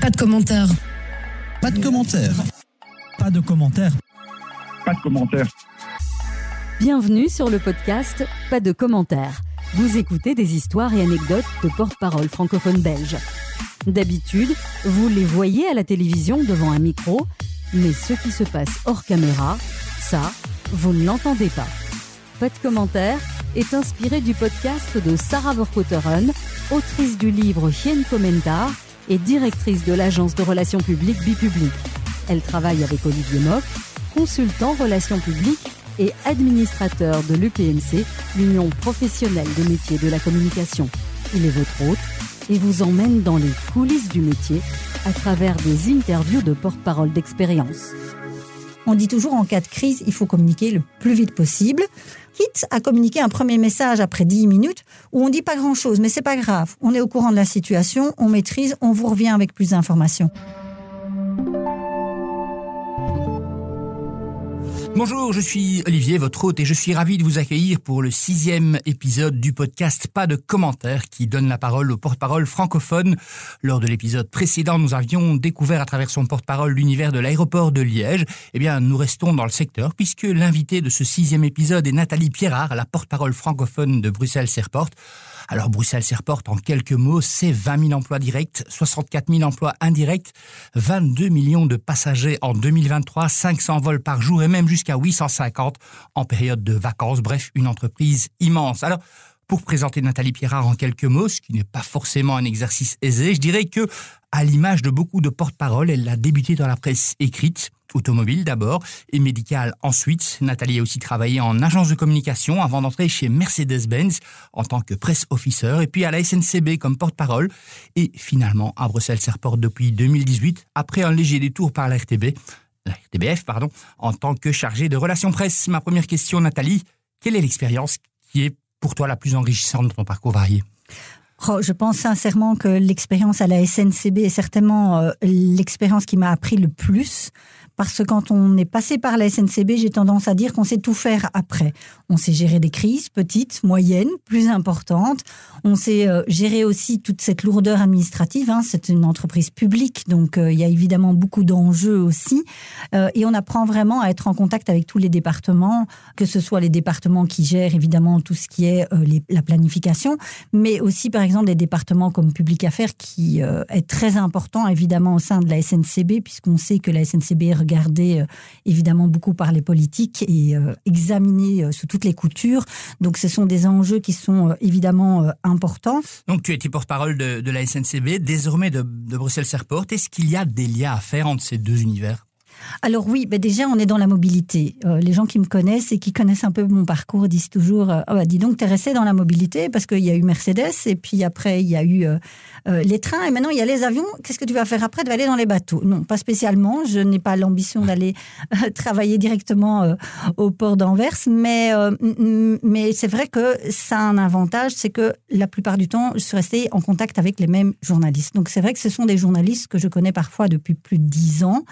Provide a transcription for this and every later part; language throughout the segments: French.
Pas de commentaires. Pas de commentaires. Pas de commentaires. Pas de commentaires. Bienvenue sur le podcast Pas de commentaires. Vous écoutez des histoires et anecdotes de porte-parole francophone belge. D'habitude, vous les voyez à la télévision devant un micro, mais ce qui se passe hors caméra, ça, vous ne l'entendez pas. Pas de commentaires est inspiré du podcast de Sarah Verkotteren, autrice du livre Hien Commentar et directrice de l'agence de relations publiques Bipublic. Elle travaille avec Olivier Mock, consultant relations publiques et administrateur de l'UPMC, l'Union professionnelle des métiers de la communication. Il est votre hôte et vous emmène dans les coulisses du métier à travers des interviews de porte-parole d'expérience. On dit toujours en cas de crise, il faut communiquer le plus vite possible. Quitte à communiquer un premier message après 10 minutes où on dit pas grand chose, mais c'est pas grave. On est au courant de la situation, on maîtrise, on vous revient avec plus d'informations. Bonjour, je suis Olivier, votre hôte, et je suis ravi de vous accueillir pour le sixième épisode du podcast Pas de commentaires qui donne la parole au porte-parole francophone. Lors de l'épisode précédent, nous avions découvert à travers son porte-parole l'univers de l'aéroport de Liège. Eh bien, nous restons dans le secteur puisque l'invité de ce sixième épisode est Nathalie Pierrard, la porte-parole francophone de Bruxelles Airport. Alors Bruxelles Airport, en quelques mots, c'est 20 000 emplois directs, 64 000 emplois indirects, 22 millions de passagers en 2023, 500 vols par jour et même jusqu'à 850 en période de vacances. Bref, une entreprise immense. Alors, pour présenter Nathalie Pierrard en quelques mots, ce qui n'est pas forcément un exercice aisé, je dirais que, à l'image de beaucoup de porte-parole, elle a débuté dans la presse écrite automobile d'abord et médicale ensuite. Nathalie a aussi travaillé en agence de communication avant d'entrer chez Mercedes-Benz en tant que presse officer et puis à la SNCB comme porte-parole et finalement à Bruxelles Airport depuis 2018 après un léger détour par la RTB, la RTBF pardon, en tant que chargée de relations presse. Ma première question Nathalie, quelle est l'expérience qui est pour toi la plus enrichissante de ton parcours varié? Oh, je pense sincèrement que l'expérience à la SNCB est certainement euh, l'expérience qui m'a appris le plus parce que quand on est passé par la SNCB, j'ai tendance à dire qu'on sait tout faire après. On sait gérer des crises, petites, moyennes, plus importantes. On sait euh, gérer aussi toute cette lourdeur administrative. Hein. C'est une entreprise publique, donc euh, il y a évidemment beaucoup d'enjeux aussi. Euh, et on apprend vraiment à être en contact avec tous les départements, que ce soit les départements qui gèrent évidemment tout ce qui est la planification, mais aussi par exemple des départements comme Public Affaires qui est très important évidemment au sein de la SNCB, puisqu'on sait que la SNCB regardé euh, évidemment beaucoup par les politiques et euh, examiné euh, sous toutes les coutures. Donc ce sont des enjeux qui sont évidemment importants. Donc tu étais porte-parole de, la SNCB, désormais de, de Bruxelles Airport. Est-ce qu'il y a des liens à faire entre ces deux univers? Alors oui, ben déjà on est dans la mobilité. les gens qui me connaissent et qui connaissent un peu mon parcours disent toujours oh, bah, dis donc t'es resté dans la mobilité parce qu'il y a eu Mercedes et puis après il y a eu euh, les trains et maintenant il y a les avions. Qu'est-ce que tu vas faire après Tu vas aller dans les bateaux? Non, pas spécialement. Je n'ai pas l'ambition d'aller euh, travailler directement euh, au port d'Anvers, mais, mais c'est vrai que ça a un avantage, c'est que la plupart du temps, je suis restée en contact avec les mêmes journalistes. Donc c'est vrai que ce sont des journalistes que je connais parfois depuis plus de dix ans,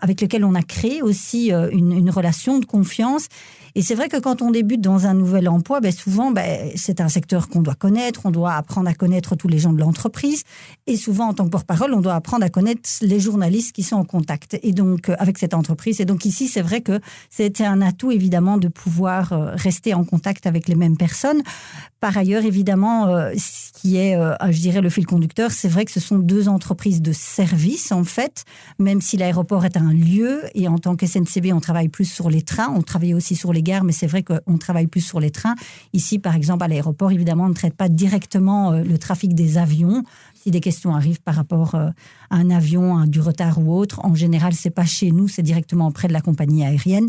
avec lesquels on a créé aussi une, une relation de confiance et c'est vrai que quand on débute dans un nouvel emploi, ben souvent, ben, c'est un secteur qu'on doit connaître, on doit apprendre à connaître tous les gens de l'entreprise. Et souvent, en tant que porte-parole, on doit apprendre à connaître les journalistes qui sont en contact et donc euh, avec cette entreprise. Et donc ici, c'est vrai que c'était un atout, évidemment, de pouvoir euh, rester en contact avec les mêmes personnes. Par ailleurs, évidemment, euh, ce qui est, je dirais, le fil conducteur, c'est vrai que ce sont deux entreprises de service, en fait, même si l'aéroport est un lieu et en tant que SNCB, on travaille plus sur les trains, on travaille aussi sur les gares, mais c'est vrai qu'on travaille plus sur les trains. Ici, par exemple, à l'aéroport, évidemment, on ne traite pas directement euh, le trafic des avions. Si des questions arrivent par rapport euh, à un avion, du retard ou autre, en général, c'est pas chez nous, c'est directement auprès de la compagnie aérienne.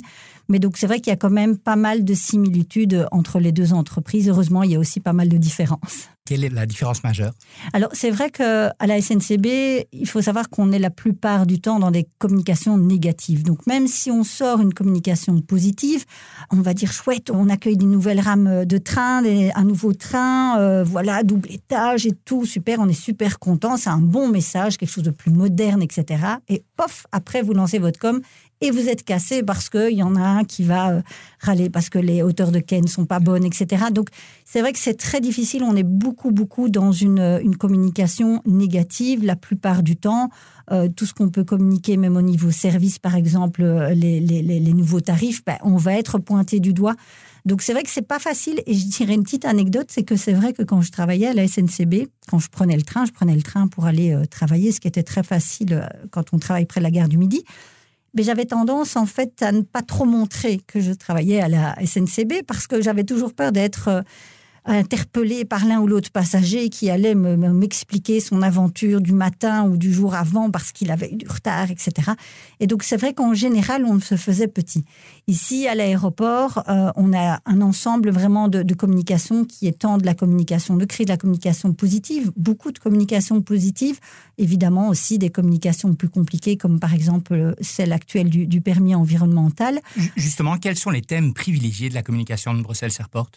Mais donc, c'est vrai qu'il y a quand même pas mal de similitudes entre les deux entreprises. Heureusement, il y a aussi pas mal de différences. Quelle est la différence majeure? Alors, c'est vrai qu'à la SNCB, il faut savoir qu'on est la plupart du temps dans des communications négatives. Donc, même si on sort une communication positive, on va dire chouette, on accueille des nouvelles rames de train, un nouveau train, euh, voilà, double étage et tout, super, on est super super content, c'est un bon message, quelque chose de plus moderne, etc. Et pof, après, vous lancez votre com et vous êtes cassé parce qu'il y en a un qui va euh, râler parce que les hauteurs de quai ne sont pas bonnes, etc. Donc, c'est vrai que c'est très difficile. On est beaucoup, beaucoup dans une, une communication négative la plupart du temps. Euh, tout ce qu'on peut communiquer, même au niveau service, par exemple, euh, les nouveaux tarifs, ben, on va être pointé du doigt. Donc c'est vrai que c'est pas facile. Et je dirais une petite anecdote, c'est que c'est vrai que quand je travaillais à la SNCB, quand je prenais le train, je prenais le train pour aller travailler, ce qui était très facile quand on travaille près de la gare du Midi mais j'avais tendance en fait à ne pas trop montrer que je travaillais à la SNCB parce que j'avais toujours peur d'être euh, interpellé par l'un ou l'autre passager qui allait m'expliquer son aventure du matin ou du jour avant parce qu'il avait eu du retard, etc. Et donc c'est vrai qu'en général, on se faisait petit. Ici, à l'aéroport, euh, on a un ensemble vraiment de, de, communication qui tant de la communication de crise, de la communication positive, beaucoup de communication positive, évidemment aussi des communications plus compliquées comme par exemple celle actuelle du, du permis environnemental. Justement, quels sont les thèmes privilégiés de la communication de Bruxelles-Serport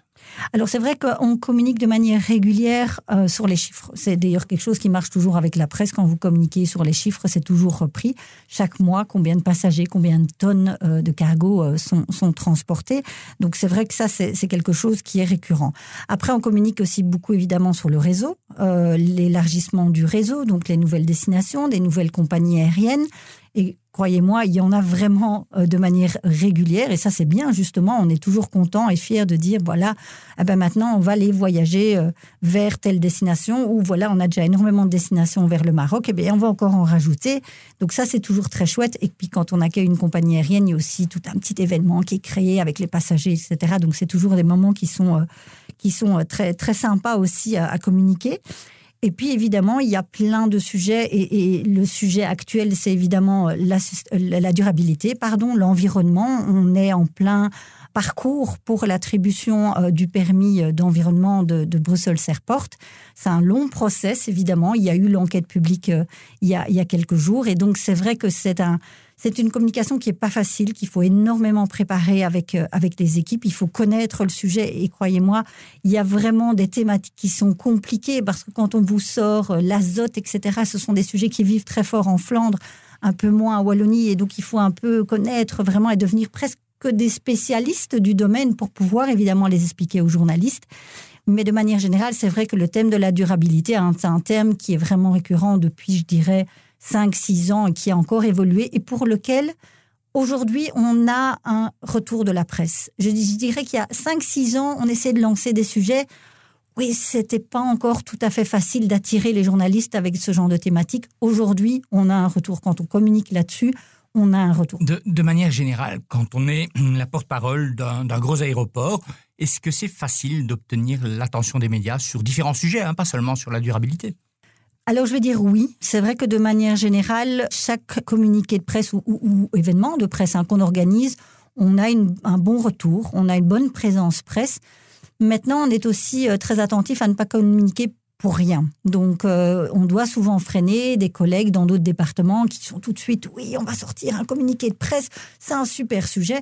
alors c'est vrai qu'on communique de manière régulière euh, sur les chiffres. C'est d'ailleurs quelque chose qui marche toujours avec la presse. Quand vous communiquez sur les chiffres, c'est toujours repris. Chaque mois, combien de passagers, combien de tonnes euh, de cargo euh, sont, sont, transportés. Donc c'est vrai que ça, c'est quelque chose qui est récurrent. Après, on communique aussi beaucoup évidemment sur le réseau, l'élargissement du réseau, donc les nouvelles destinations, des nouvelles compagnies aériennes. Et croyez-moi, il y en a vraiment euh, de manière régulière. Et ça, c'est bien, justement. On est toujours content et fier de dire, voilà, eh ben maintenant, on va aller voyager euh, vers telle destination. Ou voilà, on a déjà énormément de destinations vers le Maroc. Et eh bien, on va encore en rajouter. Donc ça, c'est toujours très chouette. Et puis, quand on accueille une compagnie aérienne, il y a aussi tout un petit événement qui est créé avec les passagers, etc. Donc, c'est toujours des moments qui sont, euh, qui sont très, très sympas aussi à communiquer. Et puis évidemment, il y a plein de sujets et, le sujet actuel, c'est évidemment la, la, durabilité, pardon, l'environnement. On est en plein parcours pour l'attribution euh, du permis euh, d'environnement de, de Bruxelles-Serport. C'est un long process, évidemment. Il y a eu l'enquête publique euh, il, y a, il y a quelques jours. Et donc, c'est vrai que c'est un, c'est une communication qui est pas facile, qu'il faut énormément préparer avec euh, avec les équipes. Il faut connaître le sujet et croyez-moi, il y a vraiment des thématiques qui sont compliquées parce que quand on vous sort euh, l'azote, etc., ce sont des sujets qui vivent très fort en Flandre, un peu moins en Wallonie, et donc il faut un peu connaître vraiment et devenir presque des spécialistes du domaine pour pouvoir évidemment les expliquer aux journalistes. Mais de manière générale, c'est vrai que le thème de la durabilité, hein, c'est un thème qui est vraiment récurrent depuis, je dirais, 5-6 ans qui a encore évolué et pour lequel aujourd'hui on a un retour de la presse. Je, dirais qu'il y a 5-6 ans, on essaie de lancer des sujets. Oui, c'était pas encore tout à fait facile d'attirer les journalistes avec ce genre de thématique. Aujourd'hui, on a un retour. Quand on communique là-dessus, on a un retour. De, de manière générale, quand on est la porte-parole d'un gros aéroport, est-ce que c'est facile d'obtenir l'attention des médias sur différents sujets, hein, pas seulement sur la durabilité? Alors je vais dire oui. C'est vrai que de manière générale, chaque communiqué de presse ou, événement de presse hein, qu'on organise, on a un bon retour, on a une bonne présence presse. Maintenant, on est aussi euh, très attentif à ne pas communiquer pour rien. Donc, euh, on doit souvent freiner des collègues dans d'autres départements qui sont tout de suite, oui, on va sortir un communiqué de presse, c'est un super sujet.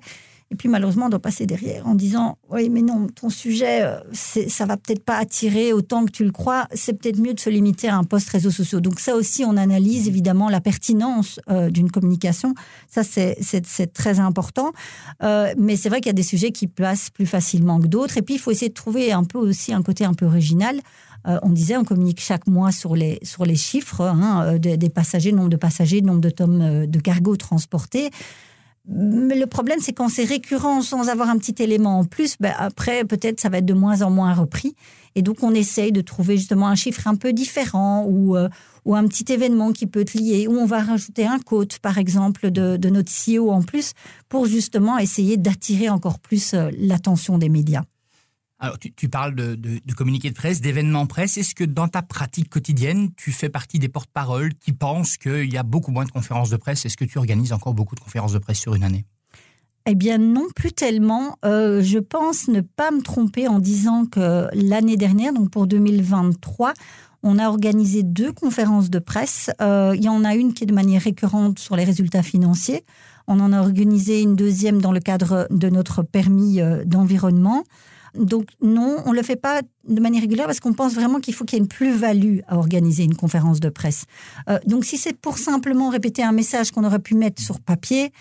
Et puis malheureusement, on doit passer derrière en disant Oui, mais non, ton sujet, euh, ça va peut-être pas attirer autant que tu le crois. C'est peut-être mieux de se limiter à un post réseaux sociaux. Donc, ça aussi, on analyse évidemment la pertinence euh, d'une communication. Ça, c'est très important. Euh, mais c'est vrai qu'il y a des sujets qui passent plus facilement que d'autres. Et puis, il faut essayer de trouver un peu aussi un côté un peu original. on disait, on communique chaque mois sur les, sur les chiffres hein, des, des, passagers, nombre de passagers, nombre de tonnes de cargo transportés. Mais le problème, c'est quand c'est récurrent sans avoir un petit élément en plus, ben après, peut-être ça va être de moins en moins repris. Et donc, on essaye de trouver justement un chiffre un peu différent ou, euh, ou un petit événement qui peut être lié, où on va rajouter un quote, par exemple, de, de notre CEO en plus, pour justement essayer d'attirer encore plus euh, l'attention des médias. Alors, tu, parles de, de, de, communiqué de presse, d'événements presse. Est-ce que dans ta pratique quotidienne, tu fais partie des porte-paroles qui pensent qu'il y a beaucoup moins de conférences de presse? Est-ce que tu organises encore beaucoup de conférences de presse sur une année? Eh bien non, plus tellement. Euh, je pense ne pas me tromper en disant que l'année dernière, donc pour 2023, on a organisé deux conférences de presse. Euh, il y en a une qui est de manière récurrente sur les résultats financiers. On en a organisé une deuxième dans le cadre de notre permis euh, d'environnement. Donc non, on ne le fait pas de manière régulière parce qu'on pense vraiment qu'il faut qu'il y ait une plus-value à organiser une conférence de presse. Euh, donc si c'est pour simplement répéter un message qu'on aurait pu mettre sur papier,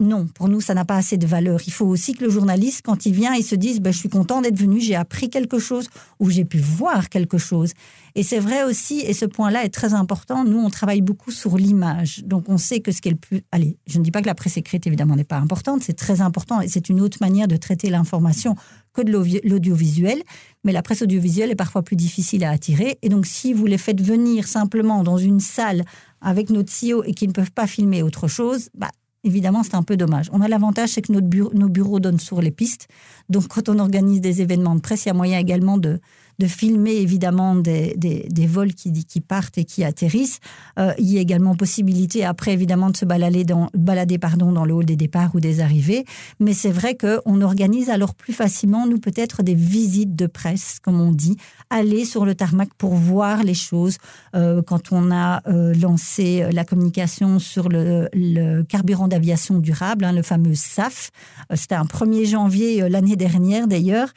non, pour nous, ça n'a pas assez de valeur. Il faut aussi que le journaliste, quand il vient, il se dise ben, Je suis content d'être venu, j'ai appris quelque chose ou j'ai pu voir quelque chose. Et c'est vrai aussi, et ce point-là est très important, nous, on travaille beaucoup sur l'image. Donc, on sait que ce qui est le plus. Allez, je ne dis pas que la presse écrite, évidemment, n'est pas importante, c'est très important et c'est une autre manière de traiter l'information que de l'audiovisuel. Mais la presse audiovisuelle est parfois plus difficile à attirer. Et donc, si vous les faites venir simplement dans une salle avec notre CEO et qu'ils ne peuvent pas filmer autre chose, bah, évidemment, c'est un peu dommage. On a l'avantage, c'est que nos bureaux donnent sur les pistes. Donc, quand on organise des événements de presse, il y a moyen également de, de filmer évidemment des, des, vols qui, qui, partent et qui atterrissent. Euh, il y a également possibilité après évidemment de se balader dans, balader, pardon, dans le hall des départs ou des arrivées. Mais c'est vrai qu'on organise alors plus facilement, nous peut-être, des visites de presse, comme on dit, aller sur le tarmac pour voir les choses. Euh, quand on a euh, lancé la communication sur le, le carburant d'aviation durable, hein, le fameux SAF, c'était un 1er janvier l'année dernière d'ailleurs,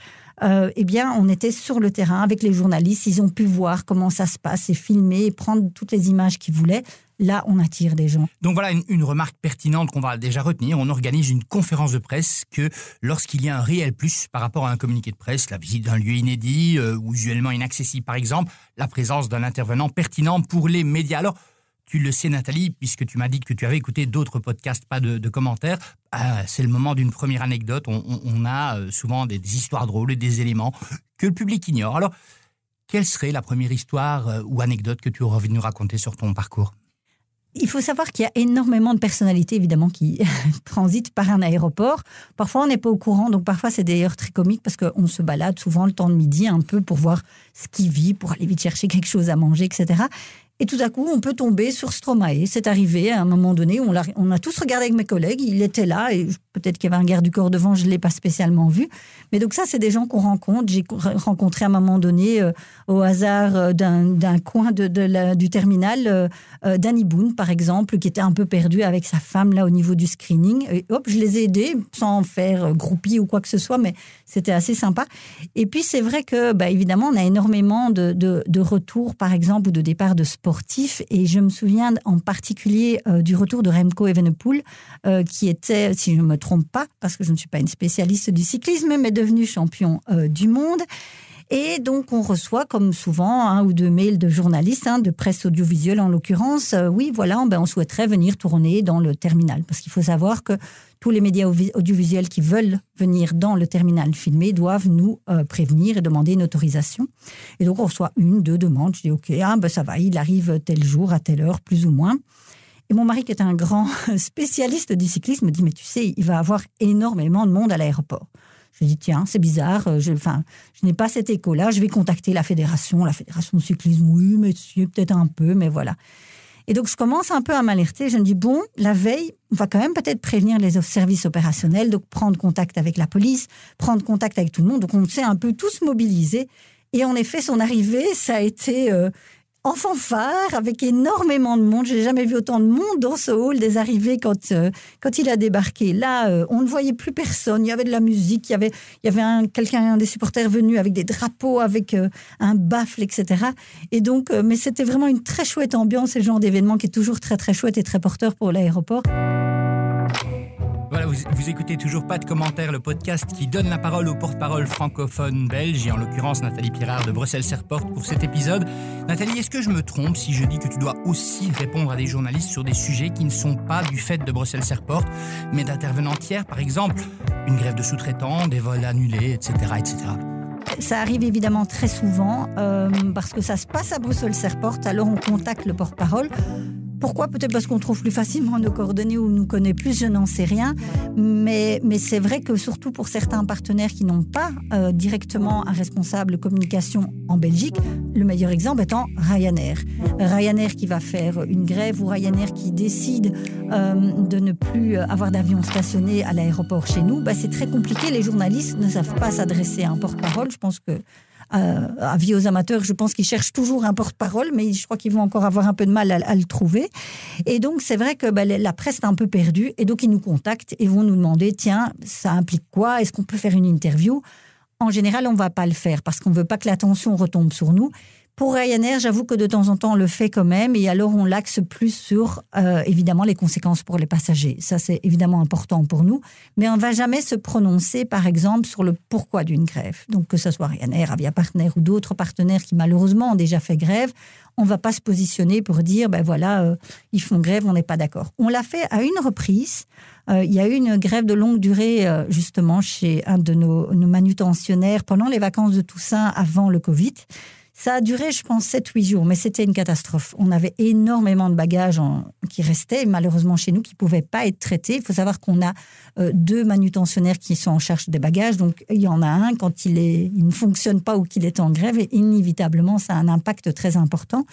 euh, eh bien, on était sur le terrain avec les journalistes. Ils ont pu voir comment ça se passe et filmer et prendre toutes les images qu'ils voulaient. Là, on attire des gens. Donc voilà une, remarque pertinente qu'on va déjà retenir. On organise une conférence de presse que lorsqu'il y a un réel plus par rapport à un communiqué de presse, la visite d'un lieu inédit euh, ou usuellement inaccessible par exemple, la présence d'un intervenant pertinent pour les médias. Alors, tu le sais, Nathalie, puisque tu m'as dit que tu avais écouté d'autres podcasts, pas de, commentaires. Ah, c'est le moment d'une première anecdote. On, a euh, souvent des, histoires drôles et des éléments que le public ignore. Alors, quelle serait la première histoire euh, ou anecdote que tu aurais envie de nous raconter sur ton parcours? Il faut savoir qu'il y a énormément de personnalités, évidemment, qui transitent par un aéroport. Parfois, on n'est pas au courant, donc parfois, c'est d'ailleurs très comique parce qu'on se balade souvent le temps de midi un peu pour voir ce qui vit, pour aller vite chercher quelque chose à manger, etc. Et tout à coup, on peut tomber sur Stromae. C'est arrivé à un moment donné, on a, on a tous regardé avec mes collègues, il était là, et peut-être qu'il y avait un garde du corps devant, je ne l'ai pas spécialement vu. Mais donc ça, c'est des gens qu'on rencontre. J'ai rencontré à un moment donné, euh, au hasard euh, d'un coin de, du terminal, euh, Danny Boone, par exemple, qui était un peu perdu avec sa femme là au niveau du screening. Hop, je les ai aidés, sans faire groupie ou quoi que ce soit, mais c'était assez sympa. Et puis c'est vrai que, bah, évidemment, on a énormément de, de, de retours, par exemple, ou de départs de sportifs. Et je me souviens en particulier du retour de Remco Evenepoel, qui était, si je me trompe pas, parce que je ne suis pas une spécialiste du cyclisme, mais devenu champion euh, du monde. Et donc, on reçoit, comme souvent, un ou deux mails de journalistes, hein, de presse audiovisuelle en l'occurrence. Euh, oui, voilà, ben, on souhaiterait venir tourner dans le terminal. Parce qu'il faut savoir que tous les médias audiovisuels qui veulent venir dans le terminal filmer doivent nous euh, prévenir et demander une autorisation. Et donc, on reçoit une, deux demandes. Je dis, OK, ah, ben, ça va, il arrive tel jour, à telle heure, plus ou moins. Mon mari, qui est un grand spécialiste du cyclisme, me dit, mais tu sais, il va avoir énormément de monde à l'aéroport. Je dis, tiens, c'est bizarre, euh, je, enfin, je n'ai pas cet écho-là, je vais contacter la fédération, la fédération de cyclisme, oui, mais peut-être un peu, mais voilà. Et donc, je commence un peu à m'alerter. Je me dis, bon, la veille, on va quand même peut-être prévenir les services opérationnels, donc prendre contact avec la police, prendre contact avec tout le monde. Donc, on s'est un peu tous mobilisés. Et en effet, son arrivée, ça a été euh, en fanfare, avec énormément de monde. Je n'ai jamais vu autant de monde dans ce hall des arrivées quand, euh, quand il a débarqué. Là, euh, on ne voyait plus personne. Il y avait de la musique, il y avait, il y avait un, quelqu'un, des supporters venus avec des drapeaux, avec euh, un baffle, etc. Et donc, mais c'était vraiment une très chouette ambiance, ce genre d'événement qui est toujours très, très chouette et très porteur pour l'aéroport. Voilà, vous, écoutez toujours pas de commentaires, le podcast qui donne la parole aux porte-parole francophones belges, et en l'occurrence Nathalie Pirard de Bruxelles Serport pour cet épisode. Nathalie, est-ce que je me trompe si je dis que tu dois aussi répondre à des journalistes sur des sujets qui ne sont pas du fait de Bruxelles Serport, mais d'intervenants tiers, par exemple une grève de sous-traitants, des vols annulés, etc., etc. Ça arrive évidemment très souvent euh, parce que ça se passe à Bruxelles Serport, alors on contacte le porte-parole. Pourquoi? Peut-être parce qu'on trouve plus facilement nos coordonnées ou nous connaît plus, je n'en sais rien. Mais, mais c'est vrai que surtout pour certains partenaires qui n'ont pas euh, directement un responsable communication en Belgique, le meilleur exemple étant Ryanair. Ryanair qui va faire une grève ou Ryanair qui décide euh, de ne plus avoir d'avion stationné à l'aéroport chez nous, bah, c'est très compliqué. Les journalistes ne savent pas s'adresser à un porte-parole. Je pense que euh, avis aux amateurs, je pense qu'ils cherchent toujours un porte-parole, mais je crois qu'ils vont encore avoir un peu de mal à, le trouver. Et donc, c'est vrai que ben, la presse est un peu perdue, et donc ils nous contactent et vont nous demander, tiens, ça implique quoi? Est-ce qu'on peut faire une interview? En général, on ne va pas le faire parce qu'on ne veut pas que l'attention retombe sur nous. Pour Ryanair, j'avoue que de temps en temps, on le fait quand même, et alors on l'axe plus sur, euh, évidemment, les conséquences pour les passagers. Ça, c'est évidemment important pour nous, mais on ne va jamais se prononcer, par exemple, sur le pourquoi d'une grève. Donc, que ce soit Ryanair, Avia Partner ou d'autres partenaires qui, malheureusement, ont déjà fait grève, on ne va pas se positionner pour dire, ben voilà, euh, ils font grève, on n'est pas d'accord. On l'a fait à une reprise. Euh, il y a eu une grève de longue durée, justement, chez un de nos, nos manutentionnaires pendant les vacances de Toussaint avant le Covid. Ça a duré, je pense, 7-8 jours, mais c'était une catastrophe. On avait énormément de bagages qui restaient, malheureusement chez nous, qui ne pouvaient pas être traités. Il faut savoir qu'on a euh, deux manutentionnaires qui sont en charge des bagages. Donc, il y en a un, quand il, ne fonctionne pas ou qu'il est en grève, et inévitablement, ça a un impact très important.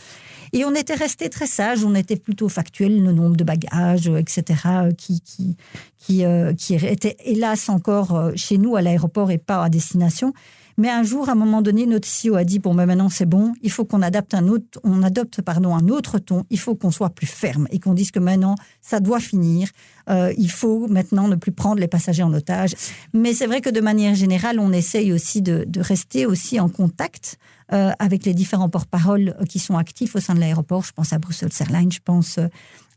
Et on était resté très sage, on était plutôt factuel, le nombre de bagages, etc., qui, qui, qui, euh, qui était hélas encore euh, chez nous à l'aéroport et pas à destination. Mais un jour, à un moment donné, notre CEO a dit bon, mais maintenant c'est bon, il faut qu'on adapte un autre, on adopte un autre ton. Il faut qu'on soit plus ferme et qu'on dise que maintenant ça doit finir. Euh, il faut maintenant ne plus prendre les passagers en otage. Mais c'est vrai que de manière générale, on essaye aussi de, rester aussi en contact euh, avec les différents porte-paroles qui sont actifs au sein de l'aéroport. Je pense à Brussels Airlines, je pense euh,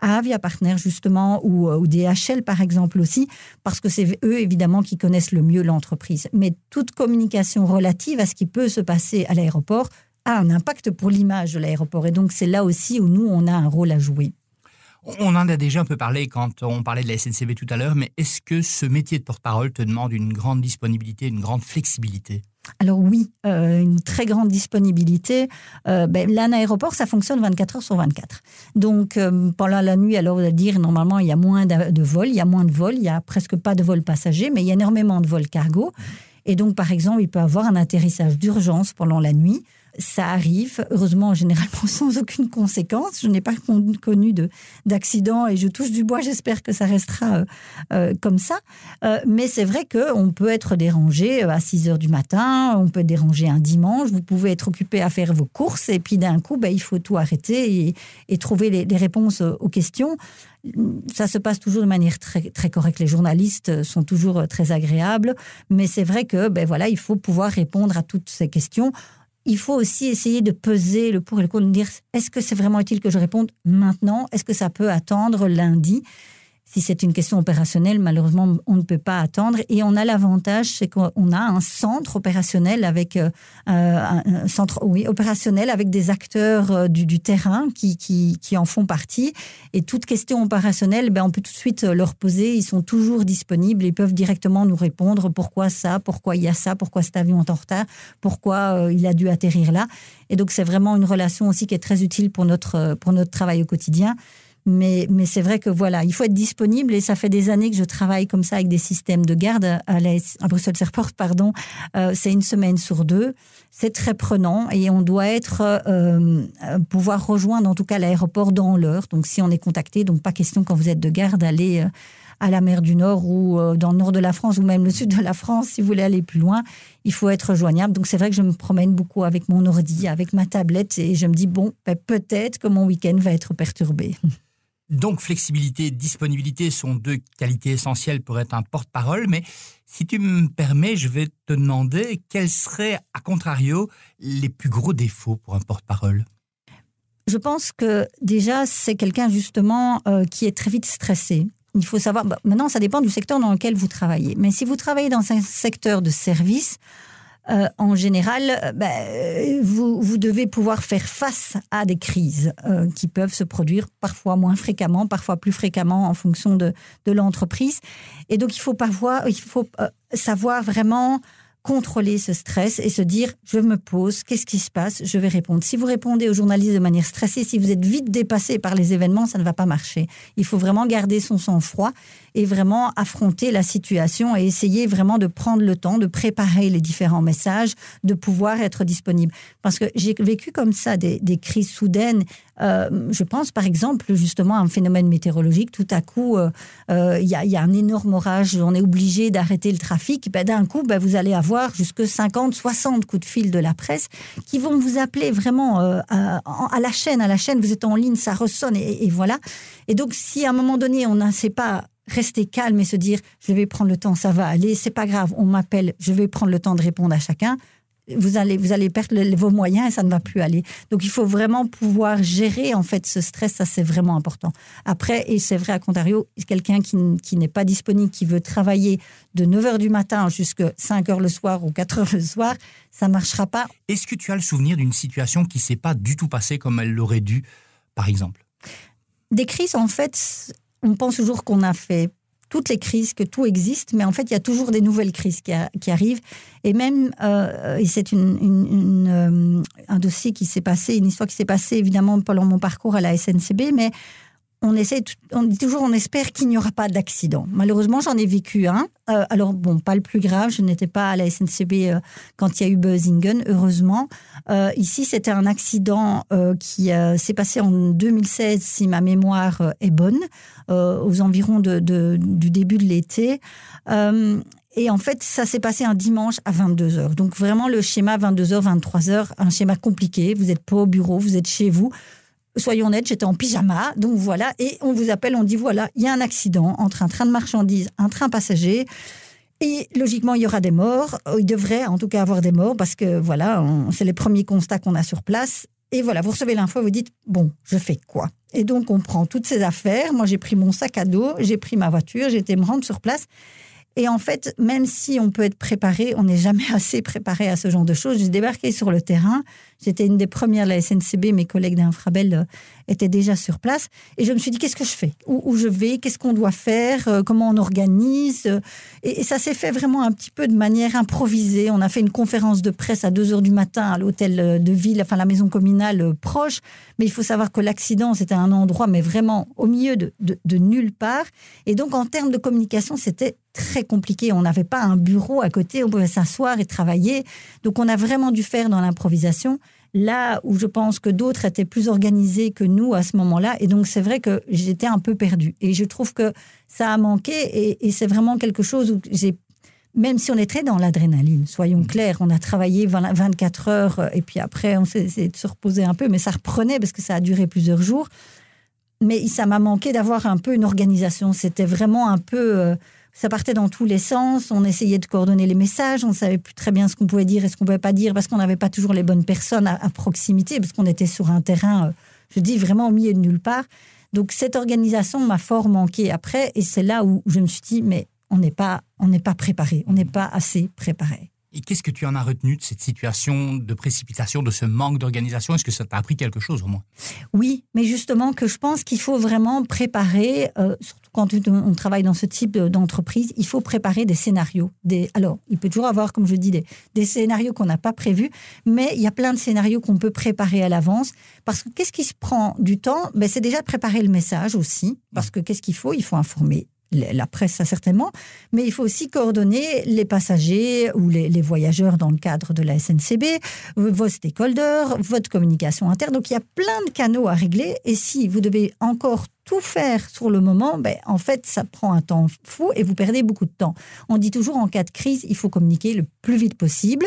à Avia Partner justement ou, ou DHL par exemple aussi, parce que c'est eux évidemment qui connaissent le mieux l'entreprise. Mais toute communication relative à ce qui peut se passer à l'aéroport a un impact pour l'image de l'aéroport. Et donc c'est là aussi où nous, on a un rôle à jouer. On en a déjà un peu parlé quand on parlait de la SNCB tout à l'heure, mais est-ce que ce métier de porte-parole te demande une grande disponibilité, une grande flexibilité? Alors oui, euh, une très grande disponibilité. Euh, ben, là, un aéroport, ça fonctionne 24 heures sur 24. Donc euh, pendant la nuit, alors allez dire, normalement, il y a moins de, vols, il y a moins de vols, il y a presque pas de vols passagers, mais il y a énormément de vols cargo. Et donc, par exemple, il peut avoir un atterrissage d'urgence pendant la nuit ça arrive, heureusement généralement sans aucune conséquence. Je n'ai pas connu d'accident et je touche du bois, j'espère que ça restera euh, euh, comme ça. Euh, mais c'est vrai qu'on peut être dérangé à 6 heures du matin, on peut être dérangé un dimanche, vous pouvez être occupé à faire vos courses et puis d'un coup, ben, il faut tout arrêter et, trouver les, réponses aux questions ça se passe toujours de manière très, correcte. Les journalistes sont toujours très agréables, mais c'est vrai que ben voilà, il faut pouvoir répondre à toutes ces questions il faut aussi essayer de peser le pour et le contre, de dire est-ce que c'est vraiment utile que je réponde maintenant? Est-ce que ça peut attendre lundi? Si c'est une question opérationnelle, malheureusement, on ne peut pas attendre. Et on a l'avantage, c'est qu'on a un centre opérationnel avec euh, un centre, oui, opérationnel avec des acteurs euh, du, terrain qui, qui, en font partie. Et toute question opérationnelle, ben, on peut tout de suite leur poser. Ils sont toujours disponibles. Ils peuvent directement nous répondre pourquoi ça, pourquoi il y a ça, pourquoi cet avion est en retard, pourquoi euh, il a dû atterrir là? Et donc, c'est vraiment une relation aussi qui est très utile pour notre, pour notre travail au quotidien. Mais, mais c'est vrai que voilà, il faut être disponible et ça fait des années que je travaille comme ça avec des systèmes de garde à, à Bruxelles Airport, pardon. Euh, c'est une semaine sur deux. C'est très prenant et on doit être euh, euh, pouvoir rejoindre en tout cas l'aéroport dans l'heure. Donc si on est contacté, donc pas question quand vous êtes de garde d'aller à la mer du Nord ou dans le nord de la France ou même le sud de la France si vous voulez aller plus loin, il faut être rejoignable. Donc c'est vrai que je me promène beaucoup avec mon ordi, avec ma tablette et je me dis bon, ben, peut-être que mon week-end va être perturbé. Donc flexibilité et disponibilité sont deux qualités essentielles pour être un porte-parole, mais si tu me permets, je vais te demander quels seraient, à contrario, les plus gros défauts pour un porte-parole? Je pense que déjà, c'est quelqu'un justement euh, qui est très vite stressé. Il faut savoir, bah, maintenant ça dépend du secteur dans lequel vous travaillez, mais si vous travaillez dans un secteur de service, euh, en général, euh, ben, vous, vous, devez pouvoir faire face à des crises euh, qui peuvent se produire parfois moins fréquemment, parfois plus fréquemment en fonction de, de l'entreprise. Et donc, il faut, parfois, il faut savoir vraiment contrôler ce stress et se dire je me pose, qu'est-ce qui se passe, je vais répondre. Si vous répondez aux journalistes de manière stressée, si vous êtes vite dépassé par les événements, ça ne va pas marcher. Il faut vraiment garder son sang-froid et vraiment affronter la situation et essayer vraiment de prendre le temps de préparer les différents messages, de pouvoir être disponible. Parce que j'ai vécu comme ça des, crises soudaines. Euh, je pense par exemple justement à un phénomène météorologique. Tout à coup, euh, euh, il y, a, un énorme orage, on est obligé d'arrêter le trafic. Ben, D'un coup, ben, vous allez avoir jusque 50, 60 coups de fil de la presse qui vont vous appeler vraiment à, la chaîne. À la chaîne, vous êtes en ligne, ça ressonne et voilà. Et donc, si à un moment donné, on ne sait pas rester calme et se dire je vais prendre le temps, ça va aller, c'est pas grave, on m'appelle, je vais prendre le temps de répondre à chacun. Vous allez, vous allez perdre vos moyens et ça ne va plus aller. Donc il faut vraiment pouvoir gérer en fait ce stress, ça c'est vraiment important. Après, et c'est vrai à contrario, quelqu'un qui, qui n'est pas disponible, qui veut travailler de 9h du matin jusqu'à 5h le soir ou 4h le soir, ça marchera pas. Est-ce que tu as le souvenir d'une situation qui s'est pas du tout passée comme elle l'aurait dû, par exemple? Des crises, en fait, on pense toujours qu'on a fait toutes les crises, que tout existe, mais en fait, il y a toujours des nouvelles crises qui, arrivent. Et même, euh, et c'est euh, un dossier qui s'est passé, une histoire qui s'est passée évidemment pendant mon parcours à la SNCB, mais on on dit toujours, on espère qu'il n'y aura pas d'accident. Malheureusement, j'en ai vécu un. Euh, alors bon, pas le plus grave. Je n'étais pas à la SNCB euh, quand il y a eu Buzzingen, heureusement. Euh, ici, c'était un accident qui s'est passé en 2016, si ma mémoire est bonne, aux environs du début de l'été. Et en fait, ça s'est passé un dimanche à 22h. Donc vraiment le schéma 22h, 23h, un schéma compliqué. Vous n'êtes pas au bureau, vous êtes chez vous soyons honnêtes, j'étais en pyjama, donc voilà, et on vous appelle, on dit voilà, il y a un accident entre un train de marchandises, un train passager. Et logiquement, il y aura des morts. Euh, il devrait en tout cas avoir des morts parce que voilà, c'est les premiers constats qu'on a sur place. Et voilà, vous recevez l'info, vous dites bon, je fais quoi? Et donc on prend toutes ces affaires. Moi, j'ai pris mon sac à dos, j'ai pris ma voiture, j'ai été me rendre sur place. Et en fait, même si on peut être préparé, on n'est jamais assez préparé à ce genre de choses. J'ai débarqué sur le terrain. J'étais une des premières de la SNCB. Mes collègues d'Infrabel euh, étaient déjà sur place. Et je me suis dit, qu'est-ce que je fais? Où, je vais? Qu'est-ce qu'on doit faire? Euh, Comment on organise? Et, ça s'est fait vraiment un petit peu de manière improvisée. On a fait une conférence de presse à 2 heures du matin à l'hôtel euh, de ville, enfin la maison communale proche. Mais il faut savoir que l'accident, c'était un endroit, mais vraiment au milieu de, de nulle part. Et donc, en termes de communication, c'était très compliqué. On n'avait pas un bureau à côté, on pouvait s'asseoir et travailler. Donc on a vraiment dû faire dans l'improvisation. Là où je pense que d'autres étaient plus organisés que nous à ce moment-là. Et donc c'est vrai que j'étais un peu perdue. Et je trouve que ça a manqué et, c'est vraiment quelque chose où j'ai même si on est très dans l'adrénaline, soyons mmh. clairs, on a travaillé 24 heures et puis après on s'est de se reposer un peu, mais ça reprenait parce que ça a duré plusieurs jours. Mais ça m'a manqué d'avoir un peu une organisation. C'était vraiment un peu euh, ça partait dans tous les sens. On essayait de coordonner les messages. On ne savait plus très bien ce qu'on pouvait dire et ce qu'on ne pouvait pas dire parce qu'on n'avait pas toujours les bonnes personnes à, proximité, parce qu'on était sur un terrain, euh, je dis vraiment au milieu de nulle part. Donc cette organisation m'a fort manqué après, et c'est là où je me suis dit, mais on n'est pas, on n'est pas préparé, on n'est pas assez préparé. Et qu'est-ce que tu en as retenu de cette situation de précipitation, de ce manque d'organisation? Est-ce que ça t'a appris quelque chose au moins? Oui, mais justement que je pense qu'il faut vraiment préparer, euh, surtout quand on travaille dans ce type d'entreprise, il faut préparer des scénarios. Des, alors, il peut toujours avoir, comme je dis, des, des scénarios qu'on n'a pas prévus, mais il y a plein de scénarios qu'on peut préparer à l'avance. Parce que qu'est-ce qui se prend du temps? Ben, C'est déjà préparer le message aussi, parce que qu'est-ce qu'il faut? Il faut informer la presse, ça certainement, mais il faut aussi coordonner les passagers ou les, voyageurs dans le cadre de la SNCB, vos stakeholders, votre communication interne. Donc il y a plein de canaux à régler. Et si vous devez encore tout faire sur le moment, ben, en fait, ça prend un temps fou et vous perdez beaucoup de temps. On dit toujours en cas de crise, il faut communiquer le plus vite possible.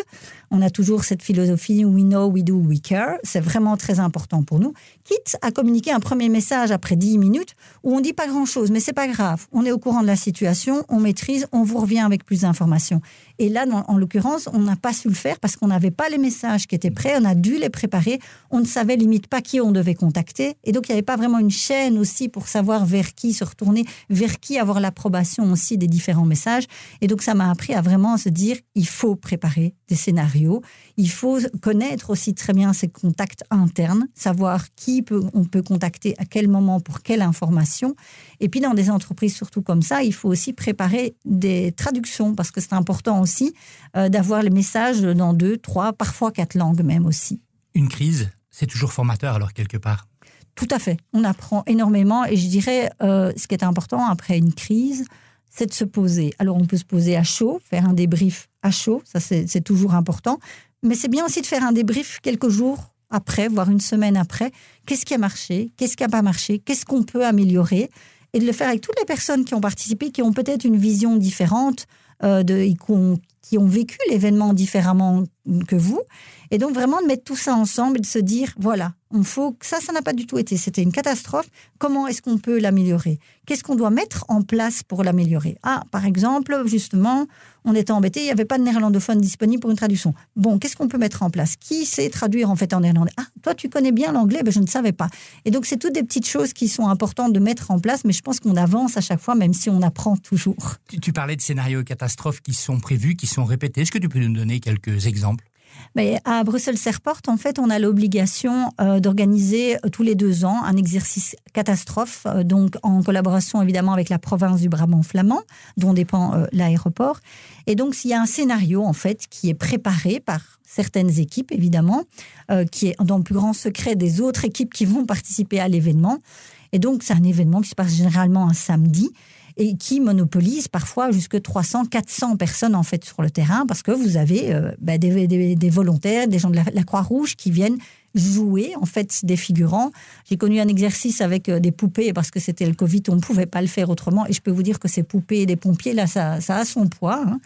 On a toujours cette philosophie we know, we do, we care. C'est vraiment très important pour nous. Quitte à communiquer un premier message après 10 minutes où on dit pas grand chose, mais c'est pas grave. On est au courant de la situation, on maîtrise, on vous revient avec plus d'informations. Et là, en l'occurrence, on n'a pas su le faire parce qu'on n'avait pas les messages qui étaient prêts, on a dû les préparer, on ne savait limite pas qui on devait contacter. Et donc, il n'y avait pas vraiment une chaîne aussi pour savoir vers qui se retourner, vers qui avoir l'approbation aussi des différents messages. Et donc, ça m'a appris à vraiment se dire, il faut préparer des scénarios, il faut connaître aussi très bien ses contacts internes, savoir qui peut, on peut contacter à quel moment pour quelle information. Et puis, dans des entreprises surtout comme ça, il faut aussi préparer des traductions parce que c'est important aussi euh, d'avoir les messages dans deux, trois, parfois quatre langues même aussi. Une crise, c'est toujours formateur alors quelque part. Tout à fait. On apprend énormément et je dirais euh, ce qui est important après une crise, c'est de se poser. Alors on peut se poser à chaud, faire un débrief à chaud, ça c'est toujours important, mais c'est bien aussi de faire un débrief quelques jours après, voire une semaine après. Qu'est-ce qui a marché? Qu'est-ce qui n'a pas marché? Qu'est-ce qu'on peut améliorer? Et de le faire avec toutes les personnes qui ont participé, qui ont peut-être une vision différente, euh, de, qui, ont, vécu l'événement différemment que vous. Et donc vraiment de mettre tout ça ensemble et de se dire, voilà, on faut ça, ça n'a pas du tout été. C'était une catastrophe. Comment est-ce qu'on peut l'améliorer? Qu'est-ce qu'on doit mettre en place pour l'améliorer? Ah, par exemple, justement, on était embêté, il n'y avait pas de néerlandophone disponible pour une traduction. Bon, qu'est-ce qu'on peut mettre en place? Qui sait traduire en fait en néerlandais? Ah, toi, tu connais bien l'anglais, ben, je ne savais pas. Et donc, c'est toutes des petites choses qui sont importantes de mettre en place, mais je pense qu'on avance à chaque fois, même si on apprend toujours. Tu, tu parlais de scénarios catastrophes qui sont prévus, qui sont répétés. Est-ce que tu peux nous donner quelques exemples? Mais à Bruxelles Airport, en fait, on a l'obligation euh, d'organiser euh, tous les deux ans un exercice catastrophe, euh, donc en collaboration évidemment avec la province du Brabant flamand, dont dépend l'aéroport. Et donc, s'il y a un scénario en fait qui est préparé par certaines équipes, évidemment, qui est dans le plus grand secret des autres équipes qui vont participer à l'événement. Et donc, c'est un événement qui se passe généralement un samedi et qui monopolise parfois jusque 300, 400 personnes en fait sur le terrain parce que vous avez euh, bah, des, volontaires, des gens de la, Croix-Rouge qui viennent jouer en fait des figurants. J'ai connu un exercice avec euh, des poupées parce que c'était le Covid, on ne pouvait pas le faire autrement. Et je peux vous dire que ces poupées et des pompiers, là, ça, a son poids. Hein.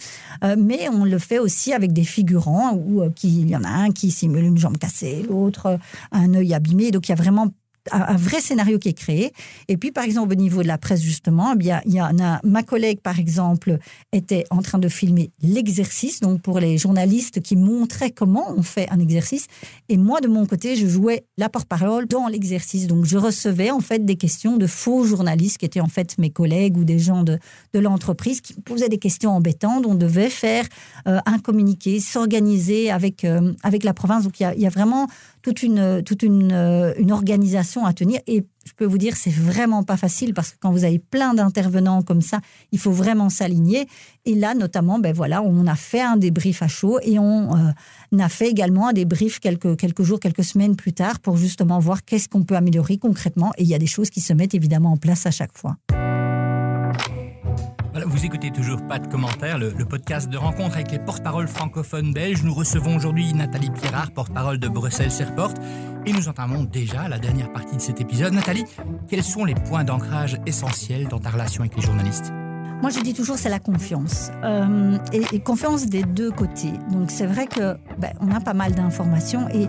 Euh, mais on le fait aussi avec des figurants où il y en a un qui simule une jambe cassée, l'autre un œil abîmé. Donc il y a vraiment un vrai scénario qui est créé. Et puis, par exemple, au niveau de la presse, justement, eh bien, il y a, ma collègue, par exemple, était en train de filmer l'exercice, donc pour les journalistes qui montraient comment on fait un exercice. Et moi, de mon côté, je jouais la porte-parole dans l'exercice. Donc, je recevais en fait des questions de faux journalistes qui étaient en fait mes collègues ou des gens de, de l'entreprise qui posaient des questions embêtantes. On devait faire euh, un communiqué, s'organiser avec, euh, avec la province. Donc, il y a vraiment toute une, toute euh, une organisation à tenir. Et je peux vous dire, c'est vraiment pas facile parce que quand vous avez plein d'intervenants comme ça, il faut vraiment s'aligner. Et là, notamment, ben voilà, on a fait un débrief à chaud et on euh, a fait également un débrief quelques, quelques jours, quelques semaines plus tard pour justement voir qu'est-ce qu'on peut améliorer concrètement. Et il y a des choses qui se mettent évidemment en place à chaque fois. Vous écoutez toujours Pas de commentaires, le, podcast de rencontre avec les porte-paroles francophones belges. Nous recevons aujourd'hui Nathalie Pierrard, porte-parole de Bruxelles Airport, et nous entamons déjà la dernière partie de cet épisode. Nathalie, quels sont les points d'ancrage essentiels dans ta relation avec les journalistes? Moi, je dis toujours, c'est la confiance. Euh, et, confiance des deux côtés. Donc, c'est vrai que ben, on a pas mal d'informations et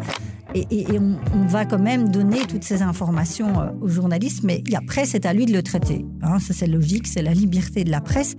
et, on, va quand même donner toutes ces informations euh, aux journalistes, mais après, c'est à lui de le traiter. Hein. ça, c'est logique, c'est la liberté de la presse.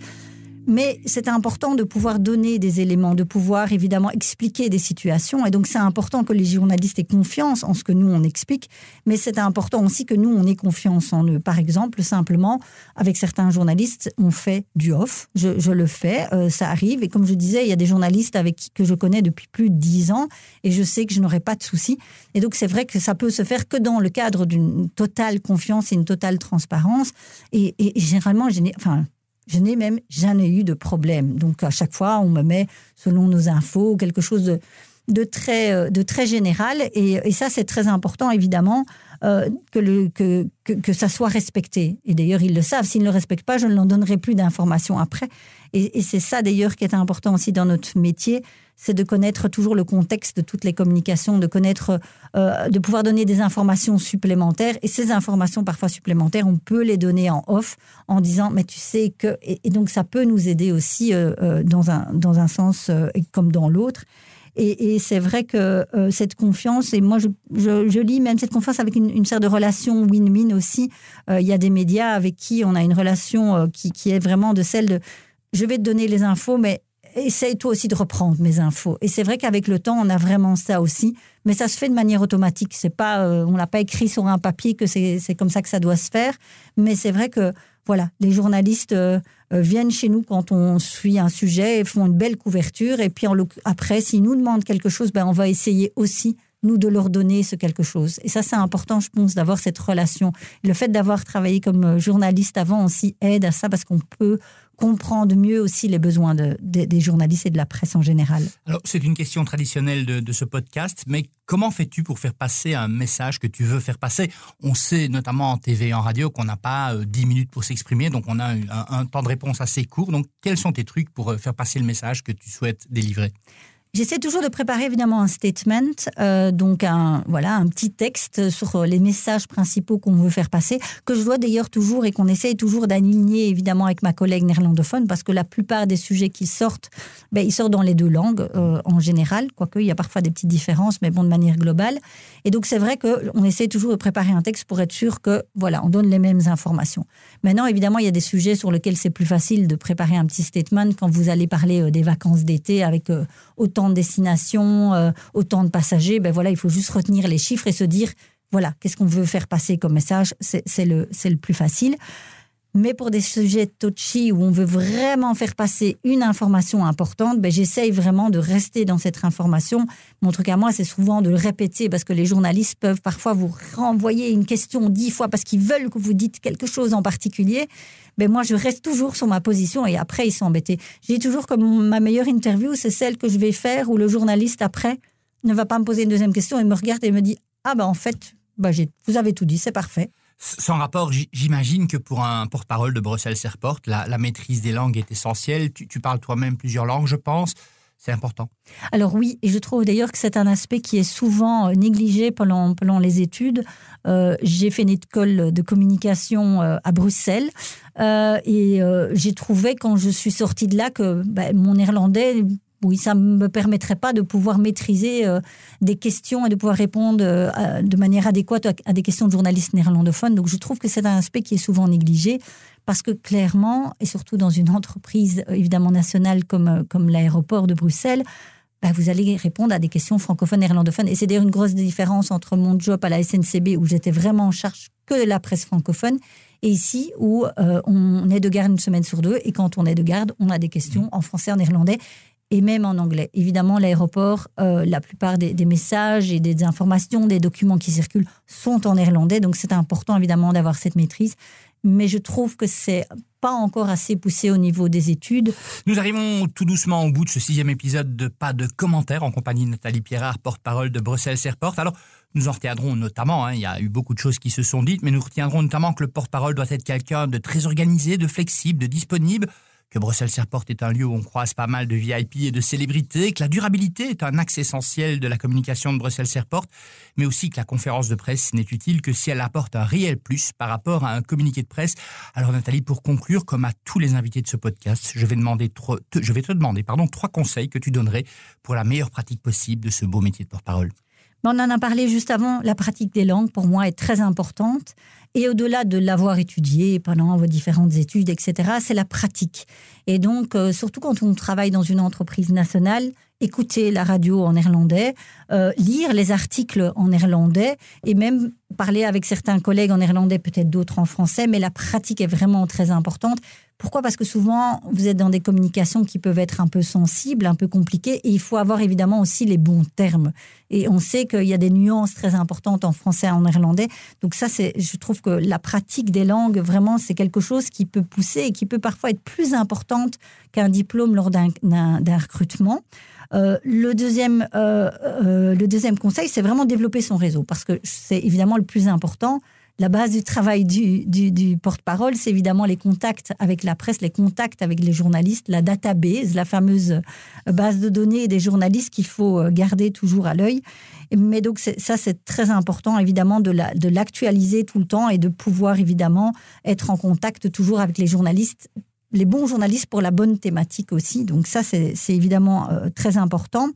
Mais c'est important de pouvoir donner des éléments, de pouvoir évidemment expliquer des situations. Et donc c'est important que les journalistes aient confiance en ce que nous on explique, mais c'est important aussi que nous on ait confiance en eux. Par exemple, simplement avec certains journalistes, on fait du off. Je, le fais, euh, ça arrive. Et comme je disais, il y a des journalistes avec qui, que je connais depuis plus de dix ans, et je sais que je n'aurai pas de soucis. Et donc c'est vrai que ça peut se faire que dans le cadre d'une totale confiance et une totale transparence. Et, et, et généralement, enfin je n'ai même jamais eu de problème. Donc à chaque fois, on me met, selon nos infos, quelque chose de, très, euh, de très général. Et, ça, c'est très important, évidemment, euh, que, que, que, ça soit respecté. Et d'ailleurs, ils le savent. S'ils ne le respectent pas, je ne leur donnerai plus d'informations après. Et, et c'est ça, d'ailleurs, qui est important aussi dans notre métier, c'est de connaître toujours le contexte de toutes les communications, de connaître, euh, de pouvoir donner des informations supplémentaires. Et ces informations parfois supplémentaires, on peut les donner en off en disant, mais tu sais que... Et, donc ça peut nous aider aussi euh, euh, dans, un, dans un sens comme dans l'autre. Et, c'est vrai que cette confiance, et moi je, je, lis même cette confiance avec une, sorte de relation win-win aussi. il y a des médias avec qui on a une relation qui, qui est vraiment de celle de je vais te donner les infos, mais essaye toi aussi de reprendre mes infos. Et c'est vrai qu'avec le temps, on a vraiment ça aussi, mais ça se fait de manière automatique. C'est pas, euh, on l'a pas écrit sur un papier que c'est comme ça que ça doit se faire. Mais c'est vrai que voilà, les journalistes euh, euh, viennent chez nous quand on suit un sujet et font une belle couverture. Et puis après, s'ils nous demandent quelque chose, ben on va essayer aussi nous de leur donner ce quelque chose. Et ça, c'est important, je pense, d'avoir cette relation. Le fait d'avoir travaillé comme journaliste avant aussi aide à ça parce qu'on peut comprendre mieux aussi les besoins des journalistes et de la presse en général. Alors, c'est une question traditionnelle de, ce podcast, mais comment fais-tu pour faire passer un message que tu veux faire passer? On sait notamment en TV et en radio qu'on n'a pas 10 euh, minutes pour s'exprimer, donc on a un, temps de réponse assez court. Donc, quels sont tes trucs pour euh, faire passer le message que tu souhaites délivrer? J'essaie toujours de préparer évidemment un statement, euh, donc un voilà un petit texte sur les messages principaux qu'on veut faire passer, que je dois d'ailleurs toujours et qu'on essaye toujours d'aligner évidemment avec ma collègue néerlandophone, parce que la plupart des sujets qui sortent, ben, ils sortent dans les deux langues euh, en général, quoique il y a parfois des petites différences, mais bon de manière globale. Et donc c'est vrai qu'on essaie toujours de préparer un texte pour être sûr que voilà on donne les mêmes informations. Maintenant évidemment il y a des sujets sur lesquels c'est plus facile de préparer un petit statement quand vous allez parler euh, des vacances d'été avec autant de destinations, euh, autant de passagers, ben voilà, il faut juste retenir les chiffres et se dire, voilà, qu'est-ce qu'on veut faire passer comme message, c'est le, le plus facile. Mais pour des sujets touchy où on veut vraiment faire passer une information importante, ben j'essaye vraiment de rester dans cette information. Mon truc à moi, c'est souvent de le répéter parce que les journalistes peuvent parfois vous renvoyer une question dix fois parce qu'ils veulent que vous dites quelque chose en particulier. Mais ben moi, je reste toujours sur ma position et après, ils sont embêtés. Dis toujours que ma meilleure interview, c'est celle que je vais faire où le journaliste, après, ne va pas me poser une deuxième question et me regarde et me dit Ah ben en fait, ben, vous avez tout dit, c'est parfait. Sans rapport, j'imagine que pour un porte-parole de Bruxelles Airport, la, maîtrise des langues est essentielle. Tu, parles toi-même plusieurs langues, je pense. C'est important. Alors oui, et je trouve d'ailleurs que c'est un aspect qui est souvent euh, négligé pendant, pendant les études. Euh, j'ai fait une école de communication euh, à Bruxelles et j'ai trouvé quand je suis sortie de là que ben, mon néerlandais oui, ça ne me permettrait pas de pouvoir maîtriser euh, des questions et de pouvoir répondre euh, de manière adéquate à, des questions de journalistes néerlandophones. Donc je trouve que c'est un aspect qui est souvent négligé parce que clairement, et surtout dans une entreprise euh, évidemment nationale comme, comme l'aéroport de Bruxelles, bah, vous allez répondre à des questions francophones, néerlandophones. Et c'est d'ailleurs une grosse différence entre mon job à la SNCB où j'étais vraiment en charge que de la presse francophone et ici où on est de garde une semaine sur deux et quand on est de garde, on a des questions en français, en néerlandais et même en anglais. Évidemment, l'aéroport, euh, la plupart des, messages et des informations, des documents qui circulent sont en néerlandais, donc c'est important évidemment d'avoir cette maîtrise. Mais je trouve que c'est pas encore assez poussé au niveau des études. Nous arrivons tout doucement au bout de ce sixième épisode de Pas de commentaires en compagnie de Nathalie Pierrard, porte-parole de Bruxelles Airport. Alors, nous en retiendrons notamment, hein, il y a eu beaucoup de choses qui se sont dites, mais nous retiendrons notamment que le porte-parole doit être quelqu'un de très organisé, de flexible, de disponible, que Bruxelles Airport est un lieu où on croise pas mal de VIP et de célébrités, que la durabilité est un axe essentiel de la communication de Bruxelles Airport, mais aussi que la conférence de presse n'est utile que si elle apporte un réel plus par rapport à un communiqué de presse. Alors Nathalie, pour conclure, comme à tous les invités de ce podcast, je vais, demander je vais te demander pardon, trois conseils que tu donnerais pour la meilleure pratique possible de ce beau métier de porte-parole. On en a parlé juste avant, la pratique des langues pour moi est très importante. Et au-delà de l'avoir étudié pendant vos différentes études, etc., c'est la pratique. Et donc, euh, surtout quand on travaille dans une entreprise nationale, écouter la radio en néerlandais, euh, lire les articles en néerlandais et même parler avec certains collègues en néerlandais, peut-être d'autres en français, mais la pratique est vraiment très importante. Pourquoi? Parce que souvent, vous êtes dans des communications qui peuvent être un peu sensibles, un peu compliquées, et il faut avoir évidemment aussi les bons termes. Et on sait qu'il y a des nuances très importantes en français et en néerlandais. Donc ça, c'est, je trouve que la pratique des langues, vraiment, c'est quelque chose qui peut pousser et qui peut parfois être plus importante qu'un diplôme lors d'un recrutement. Euh, le, deuxième, euh, euh, le deuxième conseil, c'est vraiment développer son réseau, parce que c'est évidemment le plus important. La base du travail du, porte-parole, c'est évidemment les contacts avec la presse, les contacts avec les journalistes, la database, la fameuse base de données des journalistes qu'il faut garder toujours à l'œil. Mais donc ça, c'est très important, évidemment, de l'actualiser tout le temps et de pouvoir, évidemment, être en contact toujours avec les journalistes les bons journalistes pour la bonne thématique aussi. Donc ça, c'est évidemment euh, très important.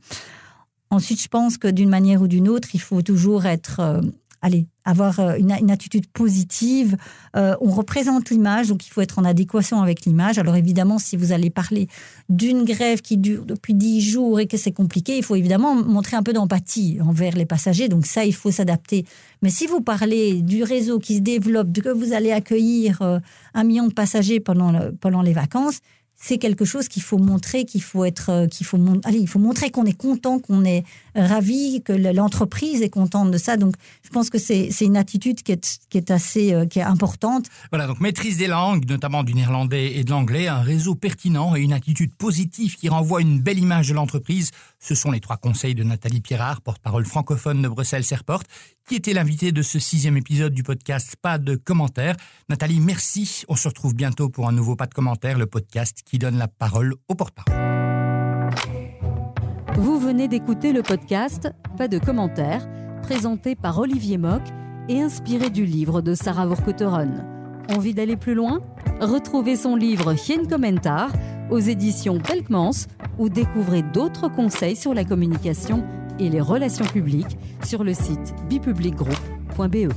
Ensuite, je pense que d'une manière ou d'une autre, il faut toujours être euh, allez, avoir euh, une, attitude positive. Euh, on représente l'image, donc il faut être en adéquation avec l'image. Alors évidemment, si vous allez parler d'une grève qui dure depuis dix jours et que c'est compliqué, il faut évidemment montrer un peu d'empathie envers les passagers. Donc ça, il faut s'adapter. Mais si vous parlez du réseau qui se développe, que vous allez accueillir euh, un million de passagers pendant, pendant les vacances, c'est quelque chose qu'il faut montrer, qu'il faut être, euh, qu'il faut, allez, il faut montrer qu'on est content, qu'on est ravi, que l'entreprise est contente de ça. Donc, je pense que c'est une attitude qui est, qui est assez, euh, qui est importante. Voilà, donc maîtrise des langues, notamment du néerlandais et de l'anglais, un réseau pertinent et une attitude positive qui renvoie une belle image de l'entreprise. Ce sont les trois conseils de Nathalie Pierrard, porte-parole francophone de Bruxelles Airport, qui était l'invitée de ce sixième épisode du podcast Pas de commentaires. Nathalie, merci. On se retrouve bientôt pour un nouveau Pas de commentaires, le podcast qui donne la parole au porte-parole. Vous venez d'écouter le podcast Pas de commentaires, présenté par Olivier Mock et inspiré du livre de Sarah Vorkoteron. Envie d'aller plus loin? Retrouvez son livre Hien Commentar aux éditions Pelkmans ou découvrez d'autres conseils sur la communication et les relations publiques sur le site bipublicgroup.be.